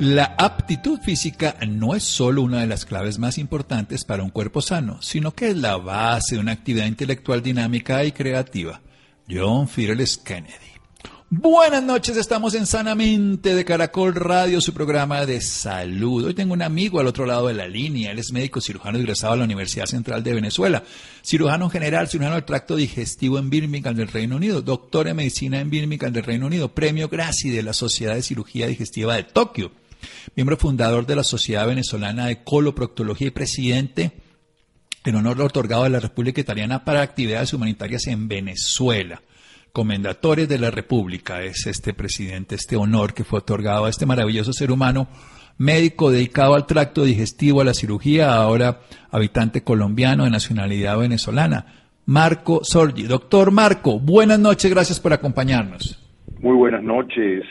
La aptitud física no es solo una de las claves más importantes para un cuerpo sano, sino que es la base de una actividad intelectual dinámica y creativa. John Fireles Kennedy. Buenas noches, estamos en Sanamente de Caracol Radio, su programa de salud. Hoy tengo un amigo al otro lado de la línea, él es médico cirujano egresado a la Universidad Central de Venezuela, cirujano general, cirujano del tracto digestivo en Birmingham del Reino Unido, doctor en medicina en Birmingham del Reino Unido, premio Gracie de la Sociedad de Cirugía Digestiva de Tokio miembro fundador de la Sociedad Venezolana de Coloproctología y presidente en honor otorgado de la República Italiana para actividades humanitarias en Venezuela. Comendatores de la República es este presidente, este honor que fue otorgado a este maravilloso ser humano, médico dedicado al tracto digestivo, a la cirugía, ahora habitante colombiano de nacionalidad venezolana, Marco Sorgi. Doctor Marco, buenas noches, gracias por acompañarnos. Muy buenas noches,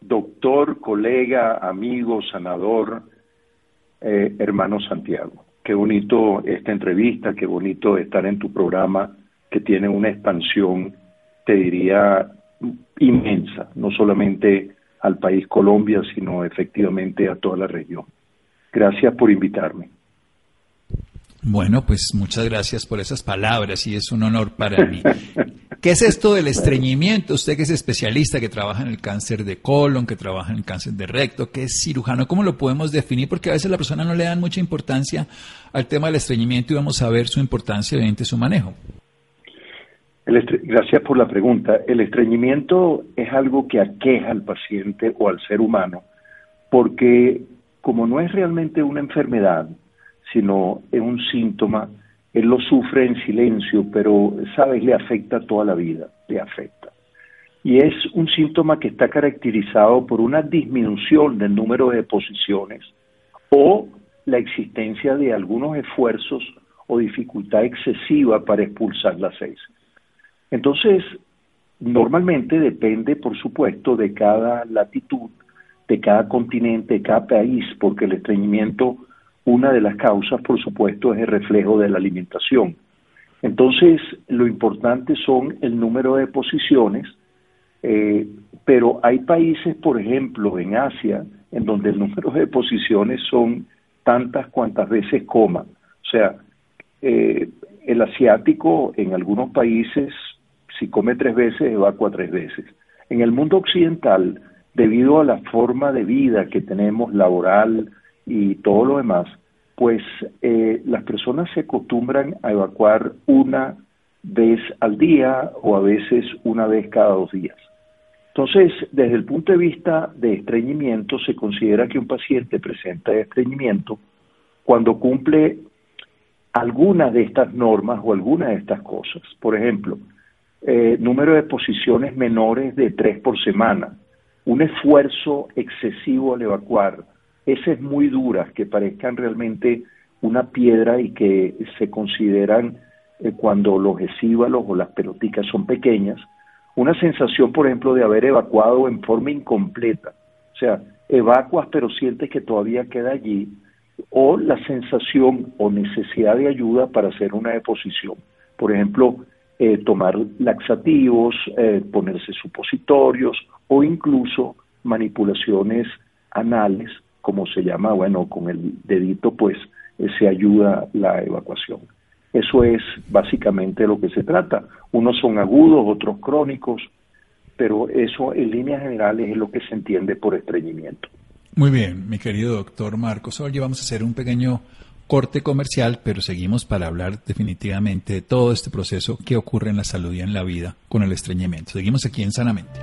doctor, colega, amigo, sanador, eh, hermano Santiago. Qué bonito esta entrevista, qué bonito estar en tu programa que tiene una expansión, te diría, inmensa, no solamente al país Colombia, sino efectivamente a toda la región. Gracias por invitarme. Bueno, pues muchas gracias por esas palabras y es un honor para mí. ¿Qué es esto del estreñimiento? Usted que es especialista, que trabaja en el cáncer de colon, que trabaja en el cáncer de recto, que es cirujano, ¿cómo lo podemos definir? Porque a veces la persona no le dan mucha importancia al tema del estreñimiento y vamos a ver su importancia mediante su manejo. Gracias por la pregunta. El estreñimiento es algo que aqueja al paciente o al ser humano porque como no es realmente una enfermedad, sino es un síntoma, él lo sufre en silencio, pero, sabes, le afecta toda la vida, le afecta. Y es un síntoma que está caracterizado por una disminución del número de posiciones o la existencia de algunos esfuerzos o dificultad excesiva para expulsar las heces. Entonces, normalmente depende, por supuesto, de cada latitud, de cada continente, de cada país, porque el estreñimiento una de las causas, por supuesto, es el reflejo de la alimentación. Entonces, lo importante son el número de posiciones, eh, pero hay países, por ejemplo, en Asia, en donde el número de posiciones son tantas cuantas veces coma. O sea, eh, el asiático en algunos países, si come tres veces, evacua tres veces. En el mundo occidental, debido a la forma de vida que tenemos laboral, y todo lo demás, pues eh, las personas se acostumbran a evacuar una vez al día o a veces una vez cada dos días. Entonces, desde el punto de vista de estreñimiento, se considera que un paciente presenta estreñimiento cuando cumple alguna de estas normas o alguna de estas cosas. Por ejemplo, eh, número de posiciones menores de tres por semana, un esfuerzo excesivo al evacuar, esas muy duras que parezcan realmente una piedra y que se consideran eh, cuando los esíbalos o las peloticas son pequeñas, una sensación, por ejemplo, de haber evacuado en forma incompleta, o sea, evacuas pero sientes que todavía queda allí, o la sensación o necesidad de ayuda para hacer una deposición. Por ejemplo, eh, tomar laxativos, eh, ponerse supositorios o incluso manipulaciones anales como se llama, bueno, con el dedito pues eh, se ayuda la evacuación. Eso es básicamente lo que se trata. Unos son agudos, otros crónicos, pero eso en líneas generales es lo que se entiende por estreñimiento. Muy bien, mi querido doctor Marcos. Hoy vamos a hacer un pequeño corte comercial, pero seguimos para hablar definitivamente de todo este proceso que ocurre en la salud y en la vida con el estreñimiento. Seguimos aquí en Sanamente.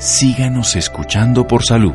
Síganos escuchando por salud.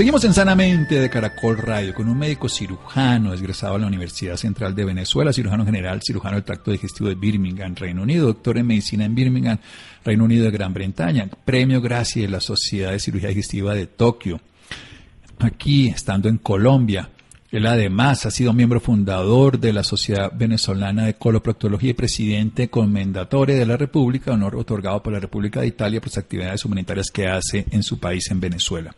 Seguimos en Sanamente de Caracol Radio con un médico cirujano egresado a la Universidad Central de Venezuela, cirujano general, cirujano del tracto digestivo de Birmingham, Reino Unido, doctor en medicina en Birmingham, Reino Unido de Gran Bretaña, premio Gracie de la Sociedad de Cirugía Digestiva de Tokio. Aquí, estando en Colombia, él además ha sido miembro fundador de la Sociedad Venezolana de Coloproctología y presidente comendatore de la República, honor otorgado por la República de Italia por las actividades humanitarias que hace en su país en Venezuela.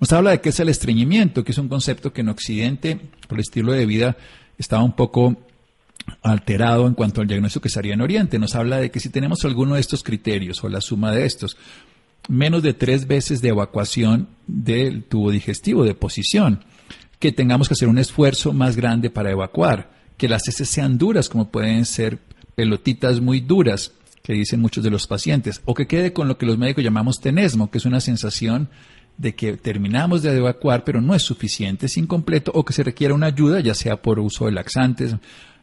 Nos habla de qué es el estreñimiento, que es un concepto que en Occidente, por el estilo de vida, estaba un poco alterado en cuanto al diagnóstico que se haría en Oriente. Nos habla de que si tenemos alguno de estos criterios o la suma de estos, menos de tres veces de evacuación del tubo digestivo, de posición, que tengamos que hacer un esfuerzo más grande para evacuar, que las heces sean duras, como pueden ser pelotitas muy duras, que dicen muchos de los pacientes, o que quede con lo que los médicos llamamos tenesmo, que es una sensación de que terminamos de evacuar, pero no es suficiente, es incompleto, o que se requiera una ayuda, ya sea por uso de laxantes,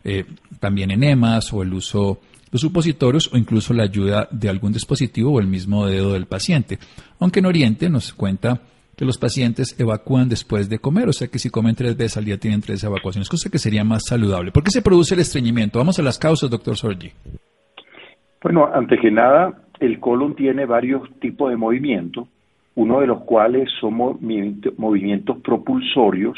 eh, también enemas, o el uso de supositorios, o incluso la ayuda de algún dispositivo o el mismo dedo del paciente. Aunque en Oriente nos cuenta que los pacientes evacúan después de comer, o sea que si comen tres veces al día tienen tres evacuaciones, cosa que sería más saludable. ¿Por qué se produce el estreñimiento? Vamos a las causas, doctor Sorgi. Bueno, antes que nada, el colon tiene varios tipos de movimientos, uno de los cuales son movimientos propulsorios.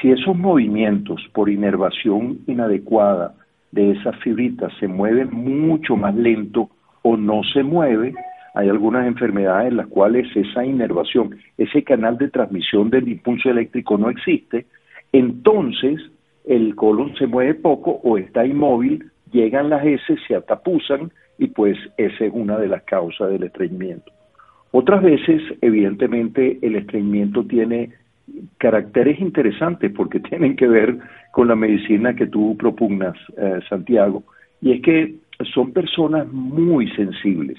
Si esos movimientos por inervación inadecuada de esas fibritas se mueven mucho más lento o no se mueve, hay algunas enfermedades en las cuales esa inervación, ese canal de transmisión del impulso eléctrico no existe, entonces el colon se mueve poco o está inmóvil, llegan las heces, se atapuzan y pues esa es una de las causas del estreñimiento. Otras veces, evidentemente, el estreñimiento tiene caracteres interesantes porque tienen que ver con la medicina que tú propugnas, eh, Santiago, y es que son personas muy sensibles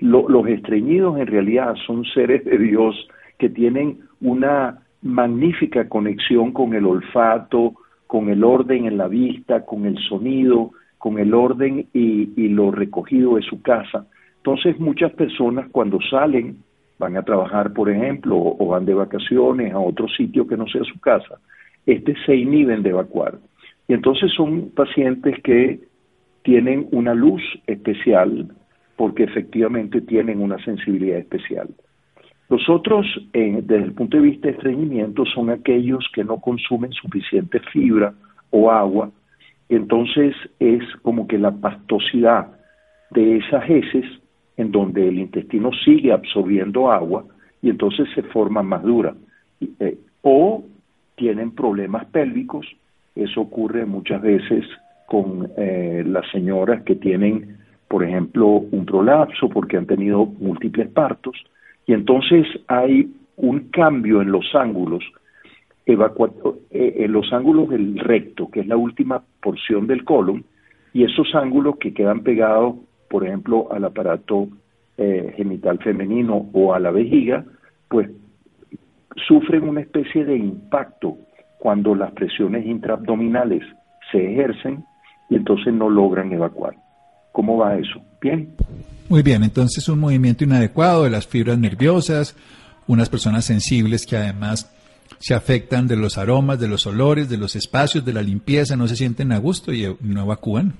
los estreñidos en realidad son seres de Dios que tienen una magnífica conexión con el olfato, con el orden en la vista, con el sonido, con el orden y lo recogido de su casa. Entonces muchas personas cuando salen, van a trabajar, por ejemplo, o van de vacaciones a otro sitio que no sea su casa, este se inhiben de evacuar. Y entonces son pacientes que tienen una luz especial, porque efectivamente tienen una sensibilidad especial. Los otros, desde el punto de vista de estreñimiento, son aquellos que no consumen suficiente fibra o agua, entonces es como que la pastosidad de esas heces en donde el intestino sigue absorbiendo agua y entonces se forma más dura. Eh, o tienen problemas pélvicos, eso ocurre muchas veces con eh, las señoras que tienen por ejemplo, un prolapso porque han tenido múltiples partos, y entonces hay un cambio en los ángulos, eh, en los ángulos del recto, que es la última porción del colon, y esos ángulos que quedan pegados, por ejemplo, al aparato eh, genital femenino o a la vejiga, pues sufren una especie de impacto cuando las presiones intraabdominales se ejercen y entonces no logran evacuar. ¿Cómo va eso? Bien. Muy bien, entonces un movimiento inadecuado de las fibras nerviosas, unas personas sensibles que además se afectan de los aromas, de los olores, de los espacios, de la limpieza, no se sienten a gusto y no evacúan.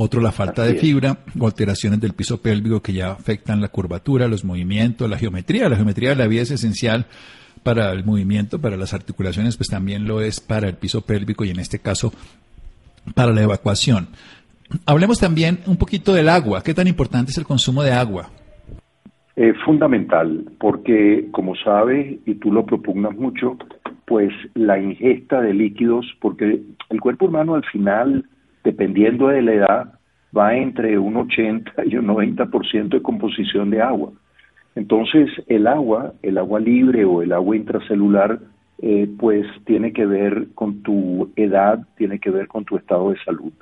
Otro, la falta de fibra o alteraciones del piso pélvico que ya afectan la curvatura, los movimientos, la geometría. La geometría de la vida es esencial para el movimiento, para las articulaciones, pues también lo es para el piso pélvico y en este caso para la evacuación. Hablemos también un poquito del agua. ¿Qué tan importante es el consumo de agua? Es fundamental, porque como sabes, y tú lo propugnas mucho, pues la ingesta de líquidos, porque el cuerpo humano al final, dependiendo de la edad, va entre un 80 y un 90% de composición de agua. Entonces, el agua, el agua libre o el agua intracelular, eh, pues tiene que ver con tu edad, tiene que ver con tu estado de salud.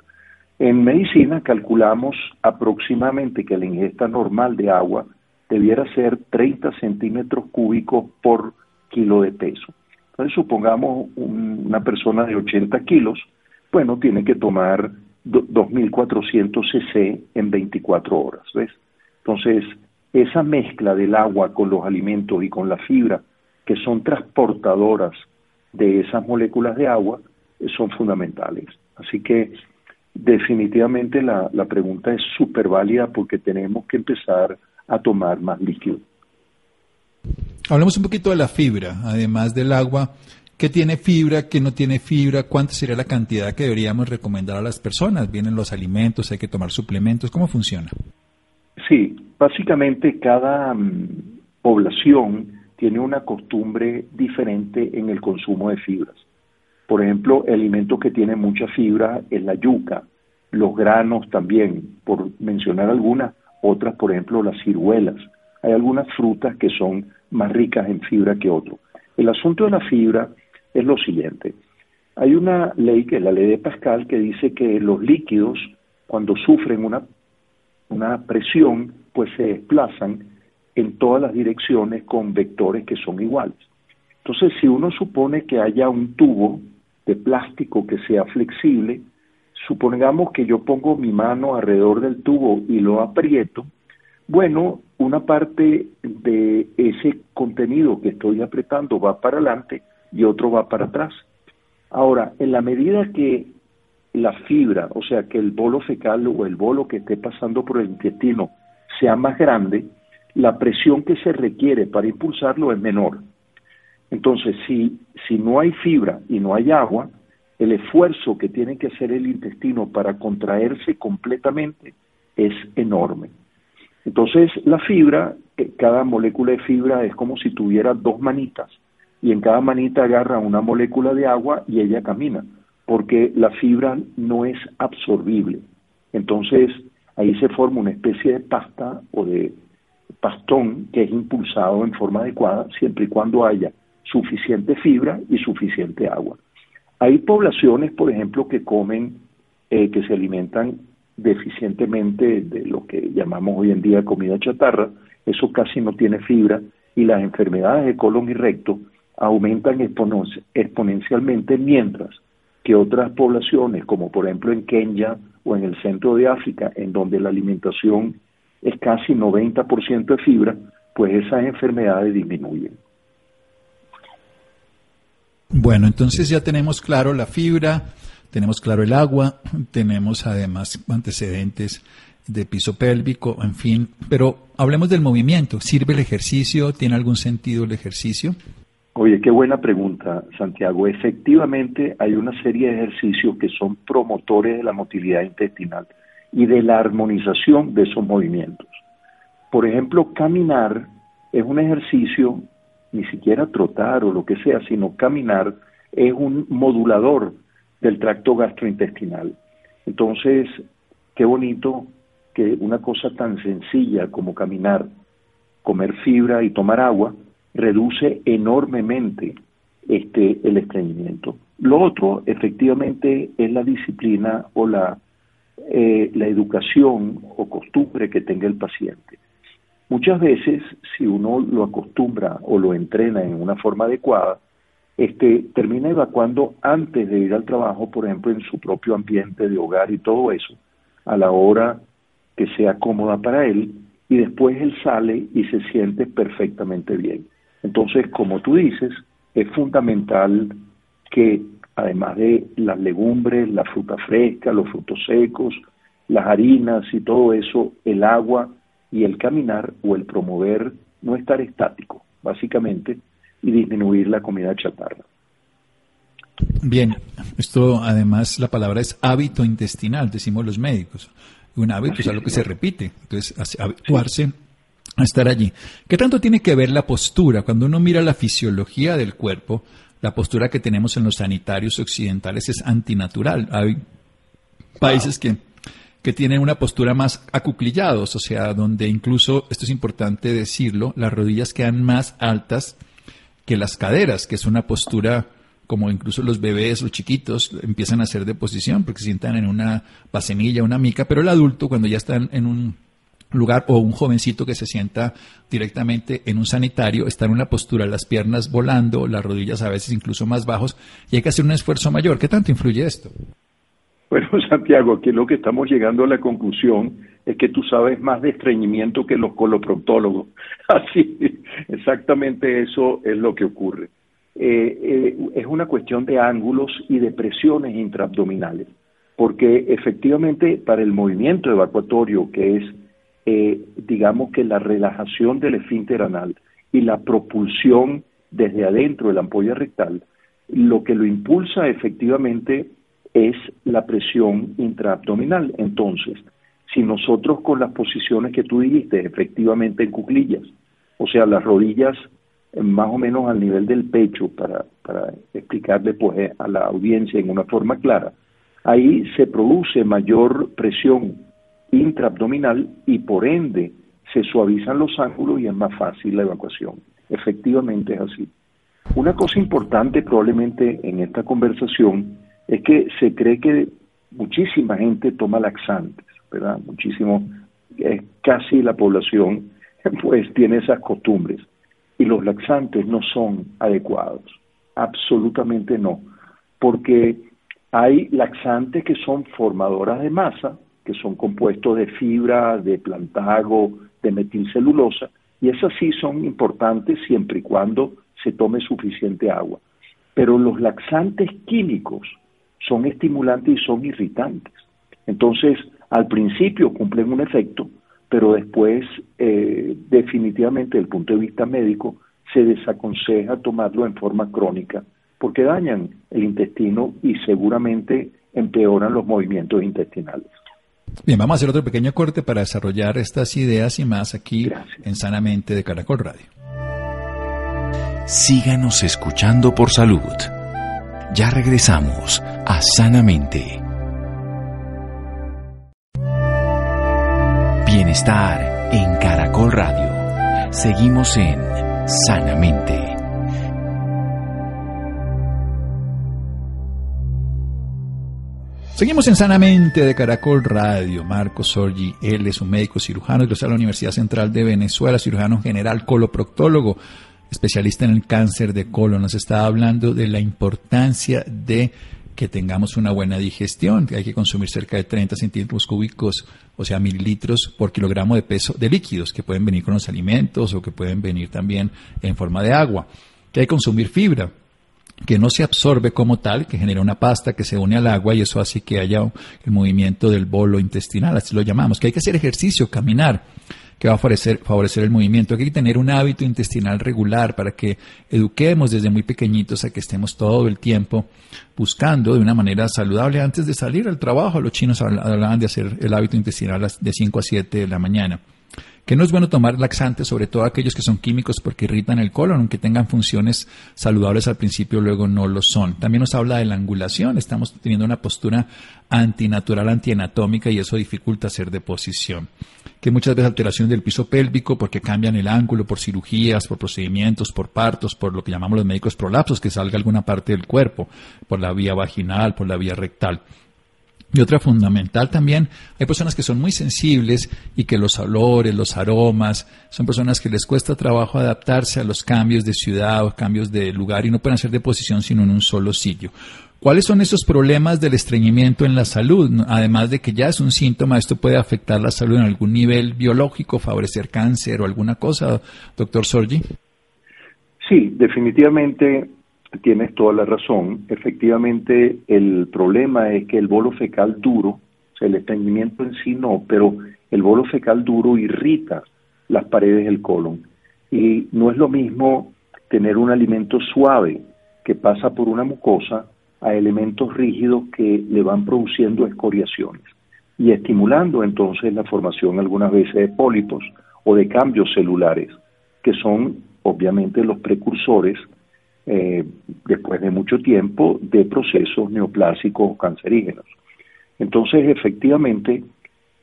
En medicina calculamos aproximadamente que la ingesta normal de agua debiera ser 30 centímetros cúbicos por kilo de peso. Entonces supongamos una persona de 80 kilos, bueno, tiene que tomar 2.400 cc en 24 horas, ¿ves? Entonces, esa mezcla del agua con los alimentos y con la fibra que son transportadoras de esas moléculas de agua, son fundamentales. Así que definitivamente la, la pregunta es súper válida porque tenemos que empezar a tomar más líquido. Hablamos un poquito de la fibra, además del agua. ¿Qué tiene fibra? ¿Qué no tiene fibra? ¿Cuánta sería la cantidad que deberíamos recomendar a las personas? ¿Vienen los alimentos? ¿Hay que tomar suplementos? ¿Cómo funciona? Sí, básicamente cada mm, población tiene una costumbre diferente en el consumo de fibras. Por ejemplo, el alimento que tiene mucha fibra es la yuca, los granos también, por mencionar algunas, otras, por ejemplo, las ciruelas. Hay algunas frutas que son más ricas en fibra que otras. El asunto de la fibra es lo siguiente. Hay una ley, que es la ley de Pascal, que dice que los líquidos, cuando sufren una, una presión, pues se desplazan en todas las direcciones con vectores que son iguales. Entonces, si uno supone que haya un tubo de plástico que sea flexible, supongamos que yo pongo mi mano alrededor del tubo y lo aprieto, bueno, una parte de ese contenido que estoy apretando va para adelante y otro va para atrás. Ahora, en la medida que la fibra, o sea, que el bolo fecal o el bolo que esté pasando por el intestino sea más grande, la presión que se requiere para impulsarlo es menor. Entonces, si, si no hay fibra y no hay agua, el esfuerzo que tiene que hacer el intestino para contraerse completamente es enorme. Entonces, la fibra, eh, cada molécula de fibra es como si tuviera dos manitas y en cada manita agarra una molécula de agua y ella camina, porque la fibra no es absorbible. Entonces, ahí se forma una especie de pasta o de pastón que es impulsado en forma adecuada siempre y cuando haya suficiente fibra y suficiente agua. Hay poblaciones, por ejemplo, que comen, eh, que se alimentan deficientemente de lo que llamamos hoy en día comida chatarra, eso casi no tiene fibra y las enfermedades de colon y recto aumentan exponencialmente mientras que otras poblaciones, como por ejemplo en Kenia o en el centro de África, en donde la alimentación es casi 90% de fibra, pues esas enfermedades disminuyen. Bueno, entonces ya tenemos claro la fibra, tenemos claro el agua, tenemos además antecedentes de piso pélvico, en fin, pero hablemos del movimiento. ¿Sirve el ejercicio? ¿Tiene algún sentido el ejercicio? Oye, qué buena pregunta, Santiago. Efectivamente, hay una serie de ejercicios que son promotores de la motilidad intestinal y de la armonización de esos movimientos. Por ejemplo, caminar es un ejercicio ni siquiera trotar o lo que sea, sino caminar es un modulador del tracto gastrointestinal. Entonces, qué bonito que una cosa tan sencilla como caminar, comer fibra y tomar agua reduce enormemente este el estreñimiento. Lo otro, efectivamente, es la disciplina o la, eh, la educación o costumbre que tenga el paciente. Muchas veces, si uno lo acostumbra o lo entrena en una forma adecuada, este, termina evacuando antes de ir al trabajo, por ejemplo, en su propio ambiente de hogar y todo eso, a la hora que sea cómoda para él, y después él sale y se siente perfectamente bien. Entonces, como tú dices, es fundamental que además de las legumbres, la fruta fresca, los frutos secos, las harinas y todo eso, el agua y el caminar o el promover no estar estático, básicamente, y disminuir la comida chatarra. Bien, esto además la palabra es hábito intestinal, decimos los médicos. Un hábito es algo que se repite, entonces habituarse a estar allí. ¿Qué tanto tiene que ver la postura? Cuando uno mira la fisiología del cuerpo, la postura que tenemos en los sanitarios occidentales es antinatural. Hay países que que tienen una postura más acuclillados, o sea, donde incluso, esto es importante decirlo, las rodillas quedan más altas que las caderas, que es una postura como incluso los bebés, los chiquitos, empiezan a hacer de posición porque se sientan en una pasemilla, una mica, pero el adulto cuando ya está en un lugar o un jovencito que se sienta directamente en un sanitario está en una postura, las piernas volando, las rodillas a veces incluso más bajos y hay que hacer un esfuerzo mayor. ¿Qué tanto influye esto? Bueno, Santiago, aquí lo que estamos llegando a la conclusión es que tú sabes más de estreñimiento que los coloproctólogos. Así, exactamente eso es lo que ocurre. Eh, eh, es una cuestión de ángulos y de presiones intraabdominales, porque efectivamente para el movimiento evacuatorio, que es, eh, digamos que la relajación del esfínter anal y la propulsión desde adentro de la ampolla rectal, lo que lo impulsa efectivamente es la presión intraabdominal. Entonces, si nosotros con las posiciones que tú dijiste, efectivamente en cuclillas, o sea, las rodillas más o menos al nivel del pecho, para, para explicarle pues, a la audiencia en una forma clara, ahí se produce mayor presión intraabdominal y por ende se suavizan los ángulos y es más fácil la evacuación. Efectivamente es así. Una cosa importante probablemente en esta conversación es que se cree que muchísima gente toma laxantes, ¿verdad? Muchísimo, casi la población pues tiene esas costumbres y los laxantes no son adecuados, absolutamente no, porque hay laxantes que son formadoras de masa, que son compuestos de fibra, de plantago, de metilcelulosa, y esas sí son importantes siempre y cuando se tome suficiente agua. Pero los laxantes químicos son estimulantes y son irritantes. Entonces, al principio cumplen un efecto, pero después, eh, definitivamente, desde el punto de vista médico, se desaconseja tomarlo en forma crónica, porque dañan el intestino y seguramente empeoran los movimientos intestinales. Bien, vamos a hacer otro pequeño corte para desarrollar estas ideas y más aquí en Sanamente de Caracol Radio. Síganos escuchando por salud. Ya regresamos a Sanamente. Bienestar en Caracol Radio. Seguimos en Sanamente. Seguimos en Sanamente de Caracol Radio. Marco Sorgi, él es un médico cirujano de la Universidad Central de Venezuela, cirujano general, coloproctólogo especialista en el cáncer de colon, nos está hablando de la importancia de que tengamos una buena digestión, hay que consumir cerca de 30 centímetros cúbicos, o sea, mililitros por kilogramo de peso de líquidos, que pueden venir con los alimentos o que pueden venir también en forma de agua, que hay que consumir fibra, que no se absorbe como tal, que genera una pasta que se une al agua y eso hace que haya el movimiento del bolo intestinal, así lo llamamos, que hay que hacer ejercicio, caminar, que va a favorecer, favorecer el movimiento. Hay que tener un hábito intestinal regular para que eduquemos desde muy pequeñitos a que estemos todo el tiempo buscando de una manera saludable antes de salir al trabajo. Los chinos hablaban de hacer el hábito intestinal de 5 a 7 de la mañana que no es bueno tomar laxantes, sobre todo aquellos que son químicos porque irritan el colon, aunque tengan funciones saludables al principio, luego no lo son. También nos habla de la angulación, estamos teniendo una postura antinatural, antianatómica y eso dificulta hacer deposición. Que muchas veces alteración del piso pélvico porque cambian el ángulo por cirugías, por procedimientos, por partos, por lo que llamamos los médicos prolapsos, que salga alguna parte del cuerpo, por la vía vaginal, por la vía rectal. Y otra fundamental también, hay personas que son muy sensibles y que los olores, los aromas, son personas que les cuesta trabajo adaptarse a los cambios de ciudad o cambios de lugar y no pueden hacer deposición sino en un solo sitio. ¿Cuáles son esos problemas del estreñimiento en la salud? Además de que ya es un síntoma, esto puede afectar la salud en algún nivel biológico, favorecer cáncer o alguna cosa, doctor Sorgi. Sí, definitivamente tienes toda la razón. Efectivamente, el problema es que el bolo fecal duro, el estreñimiento en sí no, pero el bolo fecal duro irrita las paredes del colon. Y no es lo mismo tener un alimento suave que pasa por una mucosa a elementos rígidos que le van produciendo escoriaciones y estimulando entonces la formación algunas veces de pólipos o de cambios celulares, que son obviamente los precursores eh, después de mucho tiempo de procesos neoplásicos cancerígenos. Entonces, efectivamente,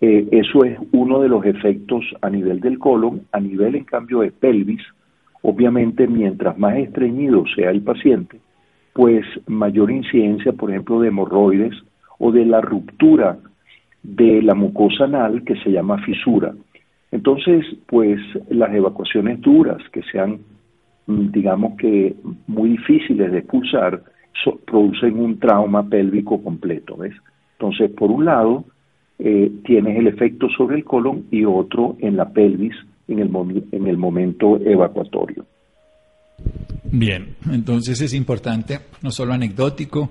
eh, eso es uno de los efectos a nivel del colon, a nivel en cambio de pelvis, obviamente mientras más estreñido sea el paciente, pues mayor incidencia, por ejemplo, de hemorroides o de la ruptura de la mucosa anal que se llama fisura. Entonces, pues las evacuaciones duras que sean Mm, digamos que muy difíciles de expulsar, producen un trauma pélvico completo, ¿ves? Entonces, por un lado, eh, tienes el efecto sobre el colon y otro en la pelvis en el, en el momento evacuatorio. Bien, entonces es importante, no solo anecdótico,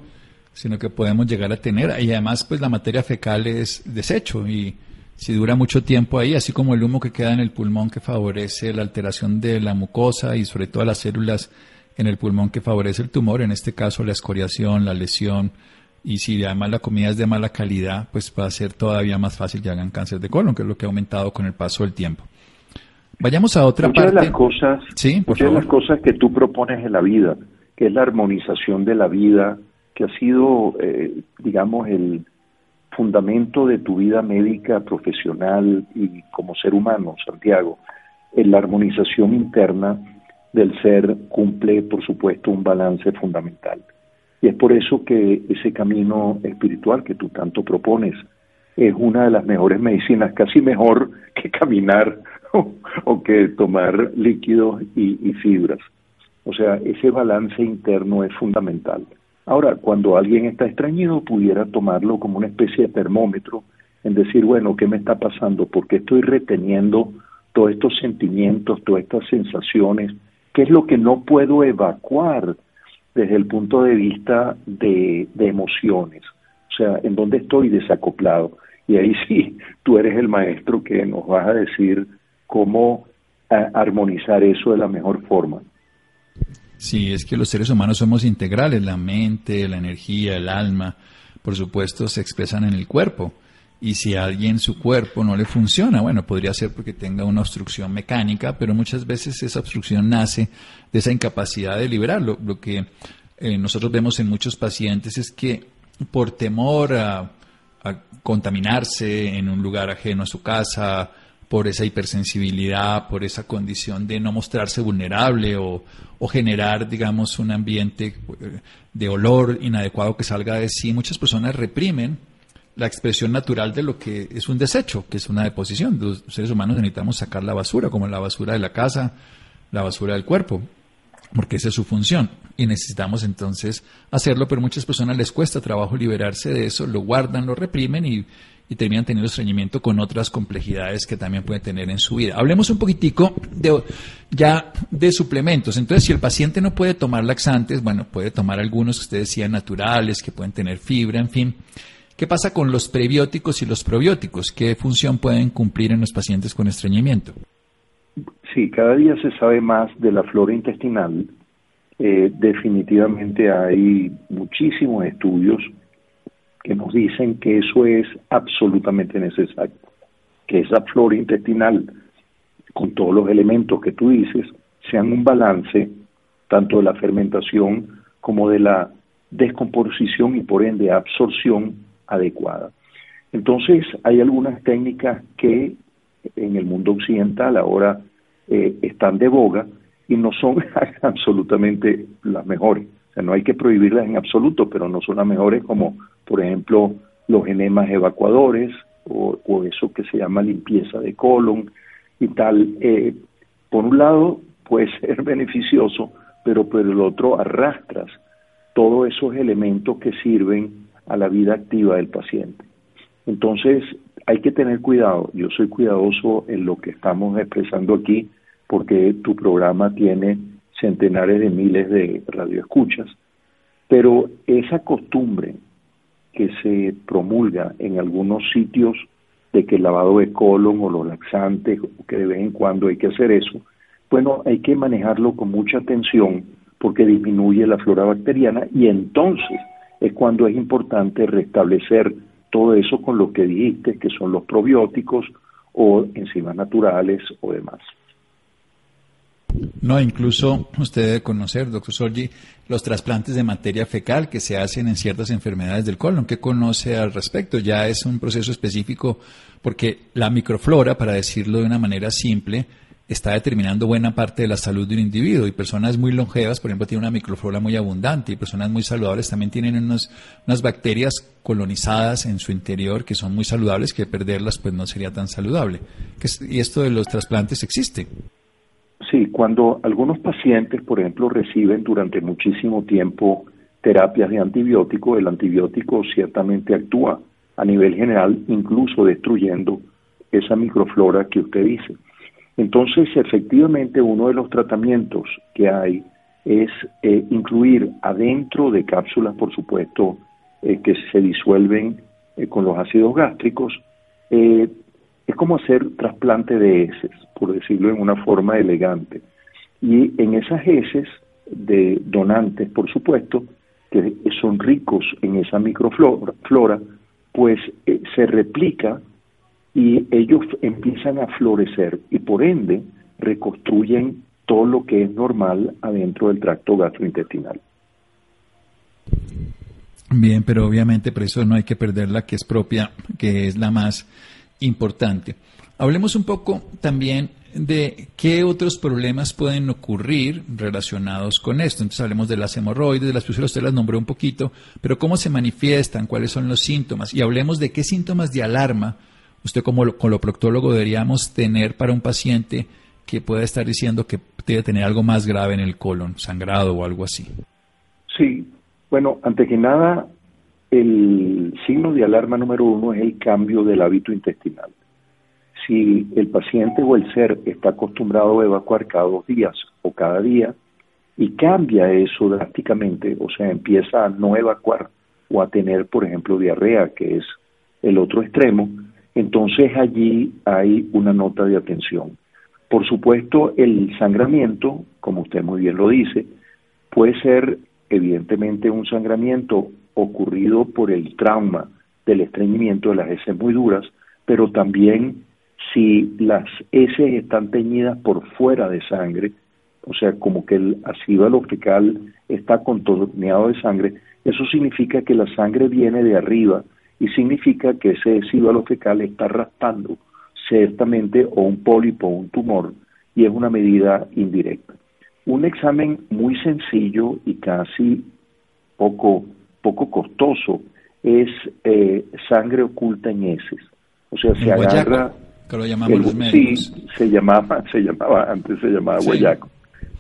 sino que podemos llegar a tener, y además pues la materia fecal es desecho y si dura mucho tiempo ahí, así como el humo que queda en el pulmón que favorece la alteración de la mucosa y sobre todo las células en el pulmón que favorece el tumor, en este caso la escoriación, la lesión, y si además la comida es de mala calidad, pues va a ser todavía más fácil que hagan cáncer de colon, que es lo que ha aumentado con el paso del tiempo. Vayamos a otra muchas parte. De las cosas, sí, muchas de las cosas que tú propones en la vida, que es la armonización de la vida, que ha sido, eh, digamos, el fundamento de tu vida médica, profesional y como ser humano, Santiago, en la armonización interna del ser cumple, por supuesto, un balance fundamental. Y es por eso que ese camino espiritual que tú tanto propones es una de las mejores medicinas, casi mejor que caminar o, que tomar líquidos y, fibras. O sea, ese balance interno es fundamental. Ahora, cuando alguien está extrañido, pudiera tomarlo como una especie de termómetro en decir, bueno, ¿qué me está pasando? ¿Por qué estoy reteniendo todos estos sentimientos, todas estas sensaciones? ¿Qué es lo que no puedo evacuar desde el punto de vista de, emociones, o sea, en dónde estoy desacoplado. Y ahí sí, tú eres el maestro que nos vas a decir cómo armonizar eso de la mejor forma. Sí, es que los seres humanos somos integrales, la mente, la energía, el alma, por supuesto, se expresan en el cuerpo. Y si a alguien su cuerpo no le funciona, bueno, podría ser porque tenga una obstrucción mecánica, pero muchas veces esa obstrucción nace de esa incapacidad de liberarlo. Lo que eh, nosotros vemos en muchos pacientes es que por temor a, contaminarse en un lugar ajeno a su casa, por esa hipersensibilidad, por esa condición de no mostrarse vulnerable o, o, generar, digamos, un ambiente eh, de olor inadecuado que salga de sí. Muchas personas reprimen la expresión natural de lo que es un desecho, que es una deposición. Los seres humanos necesitamos sacar la basura, como la basura de la casa, la basura del cuerpo, porque esa es su función. Y necesitamos entonces hacerlo, pero muchas personas les cuesta trabajo liberarse de eso, lo guardan, lo reprimen y, terminan teniendo estreñimiento con otras complejidades que también pueden tener en su vida. Hablemos un poquitico de, ya de suplementos. Entonces, si el paciente no puede tomar laxantes, bueno, puede tomar algunos que ustedes decían naturales, que pueden tener fibra, en fin. ¿Qué pasa con los prebióticos y los probióticos? ¿Qué función pueden cumplir en los pacientes con estreñimiento? Sí, cada día se sabe más de la flora intestinal. Eh, definitivamente hay muchísimos estudios que nos dicen que eso es absolutamente necesario, que esa flora intestinal, con todos los elementos que tú dices, sean un balance tanto de la fermentación como de la descomposición y por ende absorción adecuada. Entonces, hay algunas técnicas que en el mundo occidental ahora eh, están de boga y no son absolutamente las mejores. O sea, no hay que prohibirlas en absoluto, pero no son las mejores como, por ejemplo, los enemas evacuadores o, eso que se llama limpieza de colon y tal. Eh, por un lado, puede ser beneficioso, pero por el otro arrastras todos esos elementos que sirven a la vida activa del paciente. Entonces, hay que tener cuidado. Yo soy cuidadoso en lo que estamos expresando aquí porque tu programa tiene centenares de miles de radioescuchas, pero esa costumbre que se promulga en algunos sitios de que el lavado de colon o los laxantes, que de vez en cuando hay que hacer eso, bueno, hay que manejarlo con mucha atención porque disminuye la flora bacteriana y entonces es cuando es importante restablecer todo eso con lo que dijiste, que son los probióticos o enzimas naturales o demás. No, incluso usted debe conocer, doctor Sorgi, los trasplantes de materia fecal que se hacen en ciertas enfermedades del colon. ¿Qué conoce al respecto? Ya es un proceso específico porque la microflora, para decirlo de una manera simple, está determinando buena parte de la salud de un individuo y personas muy longevas, por ejemplo, tienen una microflora muy abundante y personas muy saludables también tienen unas bacterias colonizadas en su interior que son muy saludables, que perderlas pues no sería tan saludable. Y esto de los trasplantes existe. Cuando algunos pacientes, por ejemplo, reciben durante muchísimo tiempo terapias de antibiótico, el antibiótico ciertamente actúa a nivel general, incluso destruyendo esa microflora que usted dice. Entonces, efectivamente, uno de los tratamientos que hay es eh, incluir adentro de cápsulas, por supuesto, eh, que se disuelven eh, con los ácidos gástricos, es como hacer trasplante de heces, por decirlo en una forma elegante. Y en esas heces de donantes, por supuesto, que son ricos en esa microflora, pues se replica y ellos empiezan a florecer y por ende reconstruyen todo lo que es normal adentro del tracto gastrointestinal. Bien, pero obviamente por eso no hay que perder la que es propia, que es la más importante. Hablemos un poco también de qué otros problemas pueden ocurrir relacionados con esto. Entonces hablemos de las hemorroides, de las pulsiones, usted las nombró un poquito, pero cómo se manifiestan, cuáles son los síntomas y hablemos de qué síntomas de alarma usted como coloproctólogo deberíamos tener para un paciente que pueda estar diciendo que debe tener algo más grave en el colon, sangrado o algo así. Sí, bueno, antes que nada, el signo de alarma número uno es el cambio del hábito intestinal. Si el paciente o el ser está acostumbrado a evacuar cada dos días o cada día y cambia eso drásticamente, o sea, empieza a no evacuar o a tener, por ejemplo, diarrea, que es el otro extremo, entonces allí hay una nota de atención. Por supuesto, el sangramiento, como usted muy bien lo dice, puede ser evidentemente un sangramiento ocurrido por el trauma del estreñimiento de las heces muy duras, pero también si las heces están teñidas por fuera de sangre, o sea, como que el ácido fecal está contorneado de sangre, eso significa que la sangre viene de arriba y significa que ese ácido fecal está raspando ciertamente o un pólipo o un tumor y es una medida indirecta. Un examen muy sencillo y casi poco, poco costoso es eh, sangre oculta en heces. O sea, se agarra... Que lo llamamos los médicos. Sí, se llamaba, se llamaba, antes se llamaba guayaco.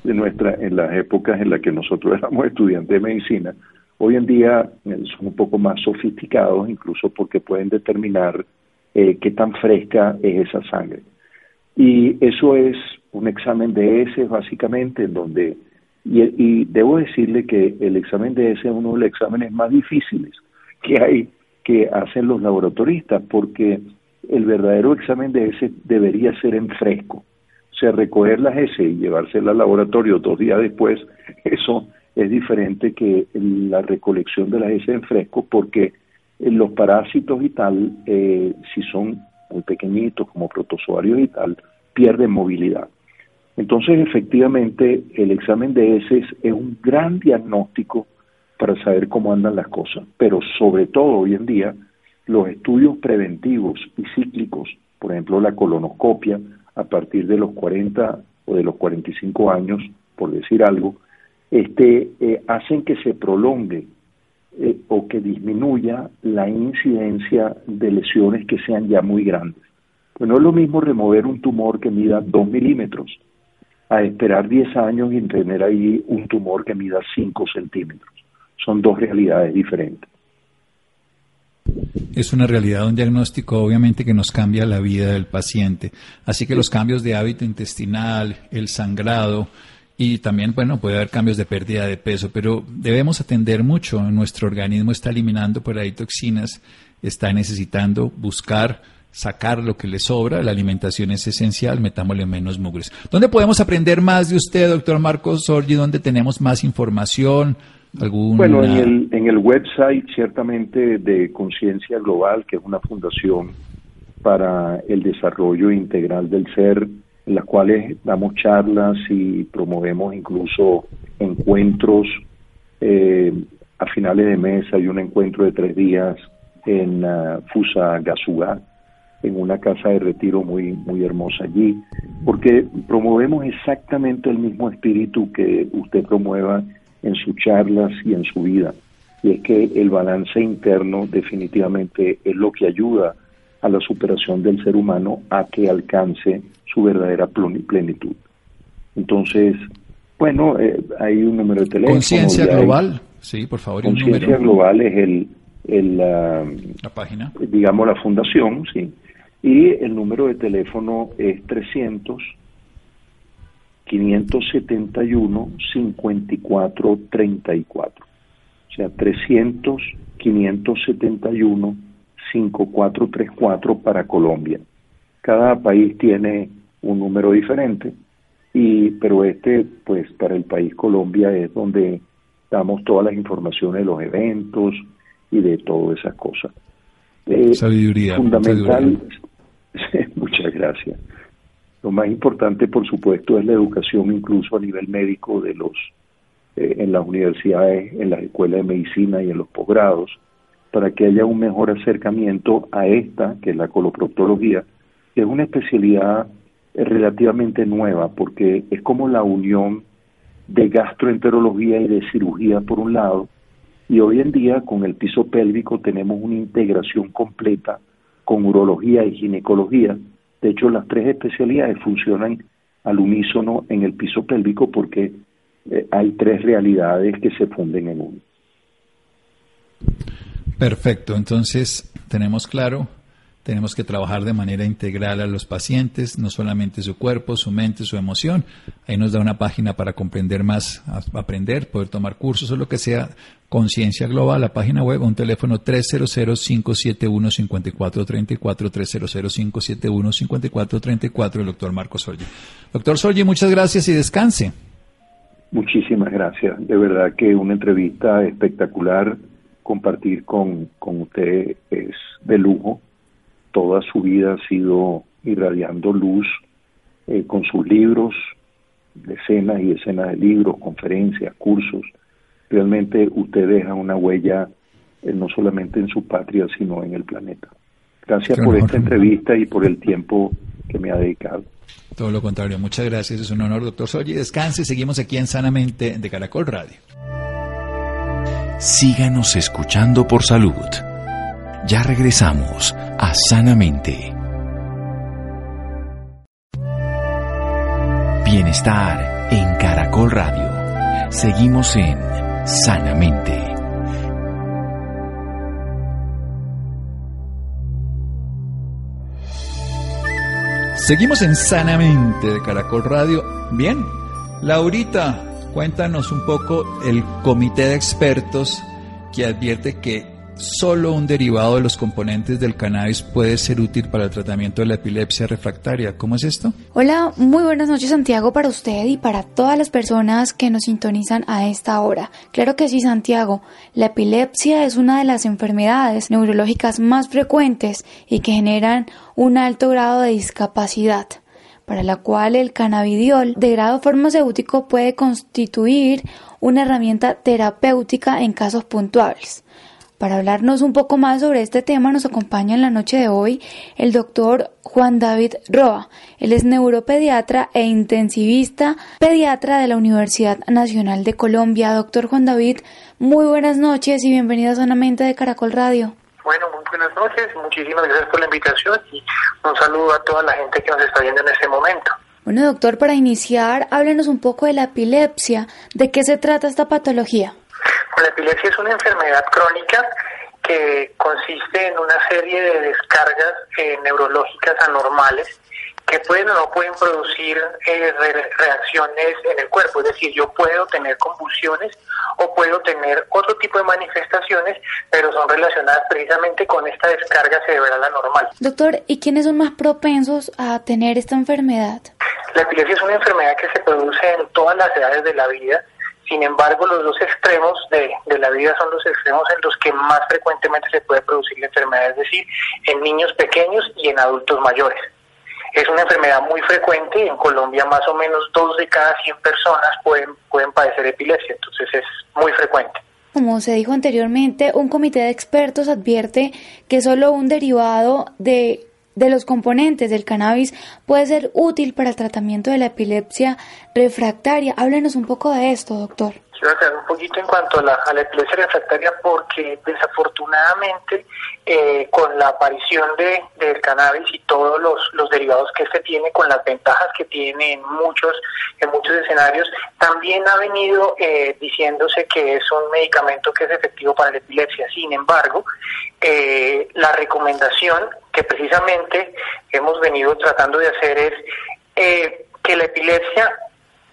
De nuestra, en las épocas en las que nosotros éramos estudiantes de medicina, hoy en día eh, son un poco más sofisticados, incluso porque pueden determinar eh, qué tan fresca es esa sangre. Y eso es un examen de heces básicamente, en donde, y, debo decirle que el examen de heces es uno de los exámenes más difíciles que hay, que hacen los laboratoristas, porque el verdadero examen de heces debería ser en fresco. O sea, recoger las heces y llevárselas al laboratorio dos días después, eso es diferente que la recolección de las heces en fresco, porque los parásitos y tal, eh, si son muy pequeñitos como protozoarios y tal, pierden movilidad. Entonces, efectivamente, el examen de heces es un gran diagnóstico para saber cómo andan las cosas, pero sobre todo hoy en día, los estudios preventivos y cíclicos, por ejemplo, la colonoscopia, a partir de los 40 o de los 45 años, por decir algo, este, eh, hacen que se prolongue eh, o que disminuya la incidencia de lesiones que sean ya muy grandes. Pues no es lo mismo remover un tumor que mida 2 milímetros a esperar 10 años y tener ahí un tumor que mida 5 centímetros. Son dos realidades diferentes. Es una realidad, un diagnóstico obviamente que nos cambia la vida del paciente. Así que los cambios de hábito intestinal, el sangrado, y también, bueno, puede haber cambios de pérdida de peso, pero debemos atender mucho. Nuestro organismo está eliminando por ahí toxinas, está necesitando buscar sacar lo que le sobra. La alimentación es esencial, metámosle menos mugres. ¿Dónde podemos aprender más de usted, doctor Marcos Sorgi? ¿Dónde tenemos más información? Bueno, en el, en el website ciertamente de Conciencia Global, que es una fundación para el desarrollo integral del ser, en las cuales damos charlas y promovemos incluso encuentros. Eh, a finales de mes hay un encuentro de tres días en uh, Fusa Gasugá, en una casa de retiro muy, muy hermosa allí, porque promovemos exactamente el mismo espíritu que usted promueva en sus charlas y en su vida. Y es que el balance interno definitivamente es lo que ayuda a la superación del ser humano a que alcance su verdadera plenitud. Entonces, bueno, eh, hay un número de teléfono. Conciencia Global, sí, por favor. Conciencia Global es el el, la página, digamos la fundación, sí, y el número de teléfono es 300 571 5434. O sea, 300 571 5434 para Colombia. Cada país tiene un número diferente y pero este pues para el país Colombia es donde damos todas las informaciones de los eventos y de todas esas cosas. Eh, sabiduría. Fundamental. muchas gracias. Lo más importante, por supuesto, es la educación incluso a nivel médico de los eh, en las universidades, en las escuelas de medicina y en los posgrados, para que haya un mejor acercamiento a esta, que es la coloproctología, que es una especialidad eh, relativamente nueva, porque es como la unión de gastroenterología y de cirugía por un lado, y hoy en día con el piso pélvico tenemos una integración completa con urología y ginecología. De hecho, las tres especialidades funcionan al unísono en el piso pélvico porque eh, hay tres realidades que se funden en uno. Perfecto, entonces tenemos claro tenemos que trabajar de manera integral a los pacientes, no solamente su cuerpo, su mente, su emoción. Ahí nos da una página para comprender más, aprender, poder tomar cursos o lo que sea. Conciencia Global, la página web, un teléfono 300-571-5434, 300-571-5434, el doctor Marcos Sorgi. Doctor Sorgi, muchas gracias y descanse. Muchísimas gracias. De verdad que una entrevista espectacular. Compartir con, con usted es de lujo toda su vida ha sido irradiando luz eh, con sus libros, decenas y decenas de libros, conferencias, cursos. Realmente usted deja una huella eh, no solamente en su patria, sino en el planeta. Gracias por esta entrevista y por el tiempo que me ha dedicado. Todo lo contrario, muchas gracias, es un honor, doctor Soy. Descanse, seguimos aquí en Sanamente de Caracol Radio. Síganos escuchando por salud. Ya regresamos a Sanamente. Bienestar en Caracol Radio. Seguimos en Sanamente. Seguimos en Sanamente de Caracol Radio. Bien, Laurita, cuéntanos un poco el comité de expertos que advierte que solo un derivado de los componentes del cannabis puede ser útil para el tratamiento de la epilepsia refractaria. ¿Cómo es esto? Hola, muy buenas noches Santiago para usted y para todas las personas que nos sintonizan a esta hora. Claro que sí, Santiago. La epilepsia es una de las enfermedades neurológicas más frecuentes y que generan un alto grado de discapacidad para la cual el cannabidiol de grado farmacéutico puede constituir una herramienta terapéutica en casos puntuales. Para hablarnos un poco más sobre este tema nos acompaña en la noche de hoy el doctor Juan David Roa. Él es neuropediatra e intensivista pediatra de la Universidad Nacional de Colombia. Doctor Juan David, muy buenas noches y bienvenido a Sanamente de Caracol Radio. Bueno, muy buenas noches, muchísimas gracias por la invitación y un saludo a toda la gente que nos está viendo en este momento. Bueno, doctor, para iniciar, háblenos un poco de la epilepsia. ¿De qué se trata esta patología? La epilepsia es una enfermedad crónica que consiste en una serie de descargas eh, neurológicas anormales que pueden o no pueden producir eh, reacciones en el cuerpo. Es decir, yo puedo tener convulsiones o puedo tener otro tipo de manifestaciones, pero son relacionadas precisamente con esta descarga cerebral anormal. Doctor, ¿y quiénes son más propensos a tener esta enfermedad? La epilepsia es una enfermedad que se produce en todas las edades de la vida sin embargo, los dos extremos de, la vida son los extremos en los que más frecuentemente se puede producir la enfermedad, es decir, en niños pequeños y en adultos mayores. Es una enfermedad muy frecuente y en Colombia más o menos dos de cada 100 personas pueden, pueden padecer epilepsia, entonces es muy frecuente. Como se dijo anteriormente, un comité de expertos advierte que solo un derivado de de los componentes del cannabis puede ser útil para el tratamiento de la epilepsia refractaria. Háblenos un poco de esto, doctor. Quiero un poquito en cuanto a la, a la epilepsia refractaria porque desafortunadamente eh, con la aparición de, del cannabis y todos los, los derivados que este tiene, con las ventajas que tiene en muchos, en muchos escenarios, también ha venido eh, diciéndose que es un medicamento que es efectivo para la epilepsia. Sin embargo, eh, la recomendación que precisamente hemos venido tratando de hacer es que la epilepsia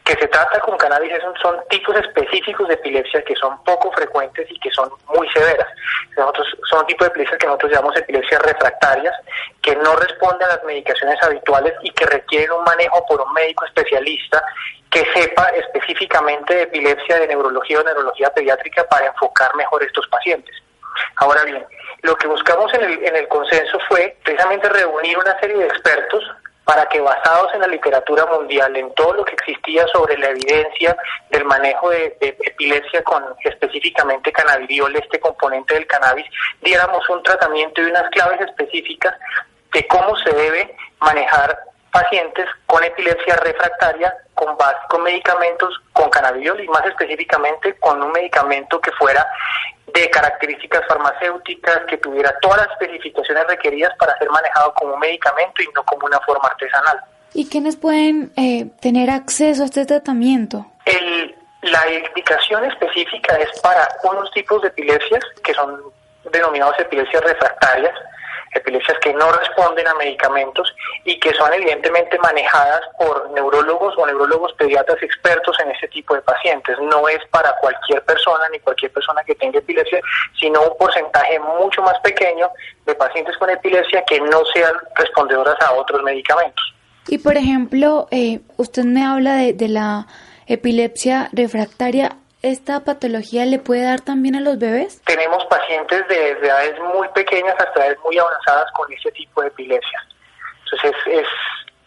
que se trata con cannabis son tipos específicos de epilepsia que son poco frecuentes y que son muy severas. Nosotros, son tipos de epilepsia que nosotros llamamos epilepsias refractarias, que no responden a las medicaciones habituales y que requieren un manejo por un médico especialista que sepa específicamente de epilepsia, de neurología o neurología pediátrica para enfocar mejor estos pacientes. Ahora bien, lo que buscamos en el, en el consenso fue precisamente reunir una serie de expertos para que basados en la literatura mundial, en todo lo que existía sobre la evidencia del manejo de, epilepsia con específicamente cannabidiol, este componente del cannabis, diéramos un tratamiento y unas claves específicas de cómo se debe manejar pacientes con epilepsia refractaria con, con medicamentos con cannabidiol y más específicamente con un medicamento que fuera de características farmacéuticas, que tuviera todas las especificaciones requeridas para ser manejado como un medicamento y no como una forma artesanal. ¿Y quiénes pueden eh, tener acceso a este tratamiento? El, la indicación específica es para unos tipos de epilepsias que son denominados epilepsias refractarias, epilepsias que no responden a medicamentos y que son evidentemente manejadas por neurólogos o neurólogos pediatras expertos en este tipo de pacientes. No es para cualquier persona ni cualquier persona que tenga epilepsia, sino un porcentaje mucho más pequeño de pacientes con epilepsia que no sean respondedoras a otros medicamentos. Y por ejemplo, eh, usted me habla de, de la epilepsia refractaria. ¿Esta patología le puede dar también a los bebés? Tenemos pacientes de, edades muy pequeñas hasta edades muy avanzadas con este tipo de epilepsia. Entonces es,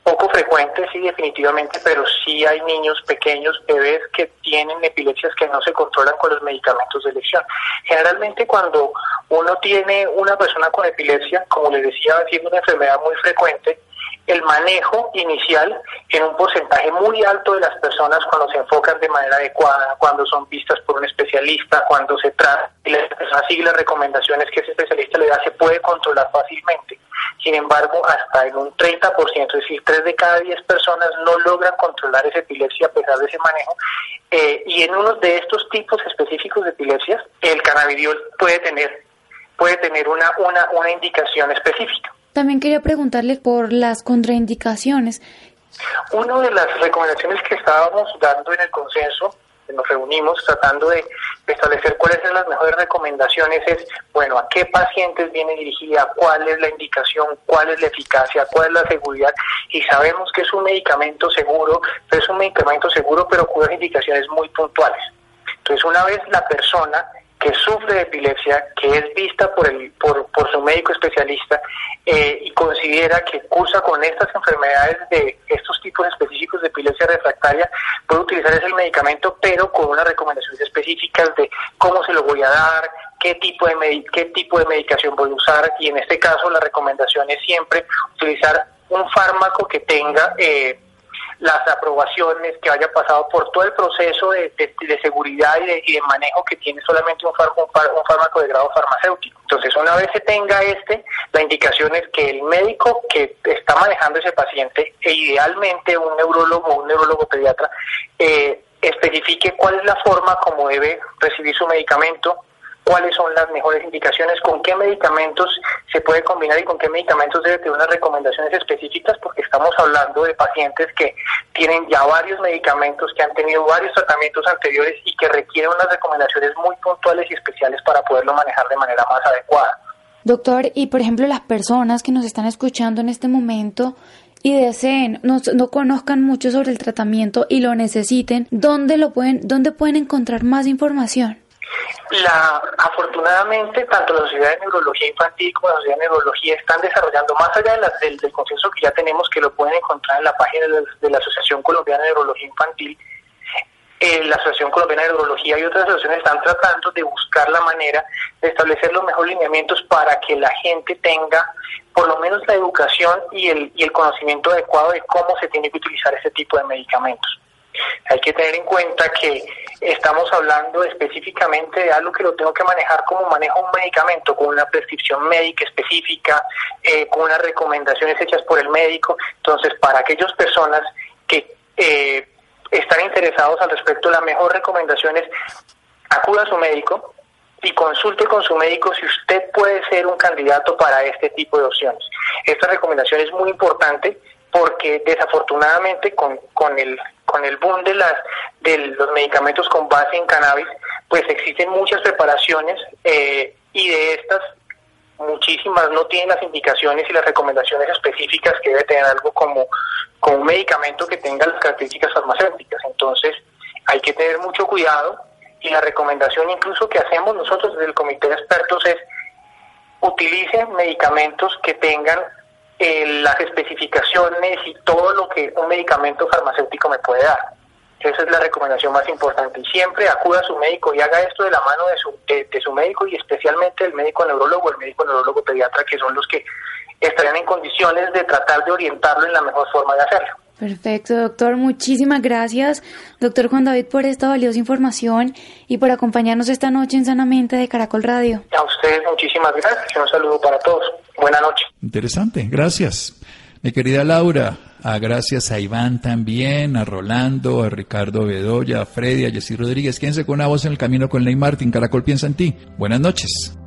poco frecuente, sí, definitivamente, pero sí hay niños pequeños, bebés que tienen epilepsias que no se controlan con los medicamentos de elección. Generalmente cuando uno tiene una persona con epilepsia, como les decía, siendo una enfermedad muy frecuente, el manejo inicial en un porcentaje muy alto de las personas cuando se enfocan de manera adecuada, cuando son vistas por un especialista, cuando se trata y la persona sigue las recomendaciones que ese especialista le da, se puede controlar fácilmente. Sin embargo, hasta en un 30%, es decir, 3 de cada 10 personas no logran controlar esa epilepsia a pesar de ese manejo. Eh, y en uno de estos tipos específicos de epilepsias, el cannabidiol puede tener, puede tener una, una, una indicación específica. También quería preguntarle por las contraindicaciones. Una de las recomendaciones que estábamos dando en el consenso, nos reunimos tratando de establecer cuáles son las mejores recomendaciones, es, bueno, a qué pacientes viene dirigida, cuál es la indicación, cuál es la eficacia, cuál es la seguridad, y sabemos que es un medicamento seguro, pero es un medicamento seguro, pero cuyas indicaciones muy puntuales. Entonces, una vez la persona que sufre de epilepsia, que es vista por, el, por, por su médico especialista eh, y considera que cursa con estas enfermedades de estos tipos específicos de epilepsia refractaria, puede utilizar ese medicamento, pero con unas recomendaciones específicas de cómo se lo voy a dar, qué tipo de, qué tipo de medicación voy a usar y en este caso la recomendación es siempre utilizar un fármaco que tenga... Eh, las aprobaciones, que haya pasado por todo el proceso de, seguridad y de, manejo que tiene solamente un, un, fármaco de grado farmacéutico. Entonces, una vez se tenga este, la indicación es que el médico que está manejando ese paciente, e idealmente un neurólogo o un neurólogo pediatra, eh, especifique cuál es la forma como debe recibir su medicamento, cuáles son las mejores indicaciones, con qué medicamentos se puede combinar y con qué medicamentos debe tener unas recomendaciones específicas, porque estamos hablando de pacientes que tienen ya varios medicamentos, que han tenido varios tratamientos anteriores y que requieren unas recomendaciones muy puntuales y especiales para poderlo manejar de manera más adecuada. Doctor, y por ejemplo las personas que nos están escuchando en este momento y deseen, no, no, conozcan mucho sobre el tratamiento y lo necesiten, ¿dónde lo pueden, dónde pueden encontrar más información? La, afortunadamente, tanto la Sociedad de Neurología Infantil como la Sociedad de Neurología están desarrollando, más allá del, del, consenso que ya tenemos, que lo pueden encontrar en la página de, la Asociación Colombiana de Neurología Infantil, eh, la Asociación Colombiana de Neurología y otras asociaciones están tratando de buscar la manera de establecer los mejores lineamientos para que la gente tenga por lo menos la educación y el, y el conocimiento adecuado de cómo se tiene que utilizar este tipo de medicamentos. Hay que tener en cuenta que estamos hablando específicamente de algo que lo tengo que manejar como manejo un medicamento, con una prescripción médica específica, eh, con unas recomendaciones hechas por el médico. Entonces, para aquellas personas que eh, están interesados al respecto, la mejor recomendación es acuda a su médico y consulte con su médico si usted puede ser un candidato para este tipo de opciones. Esta recomendación es muy importante porque desafortunadamente con, con el con el boom de las de los medicamentos con base en cannabis pues existen muchas preparaciones eh, y de estas muchísimas no tienen las indicaciones y las recomendaciones específicas que debe tener algo como, como un medicamento que tenga las características farmacéuticas. Entonces hay que tener mucho cuidado y la recomendación incluso que hacemos nosotros desde el comité de expertos es utilice medicamentos que tengan eh, las especificaciones y todo lo que un medicamento farmacéutico me puede dar. Esa es la recomendación más importante. Y siempre acuda a su médico y haga esto de la mano de su, de, su médico y especialmente el médico neurólogo, el médico neurólogo pediatra, que son los que estarían en condiciones de tratar de orientarlo en la mejor forma de hacerlo. Perfecto, doctor. Muchísimas gracias, doctor Juan David, por esta valiosa información y por acompañarnos esta noche en Sanamente de Caracol Radio. A ustedes muchísimas gracias un saludo para todos. Buenas noches. Interesante, gracias. Mi querida Laura, a gracias a Iván también, a Rolando, a Ricardo Bedoya, a Freddy, a Jessy Rodríguez. Quédense con una voz en el camino con Ley Martín. Caracol piensa en ti. Buenas noches.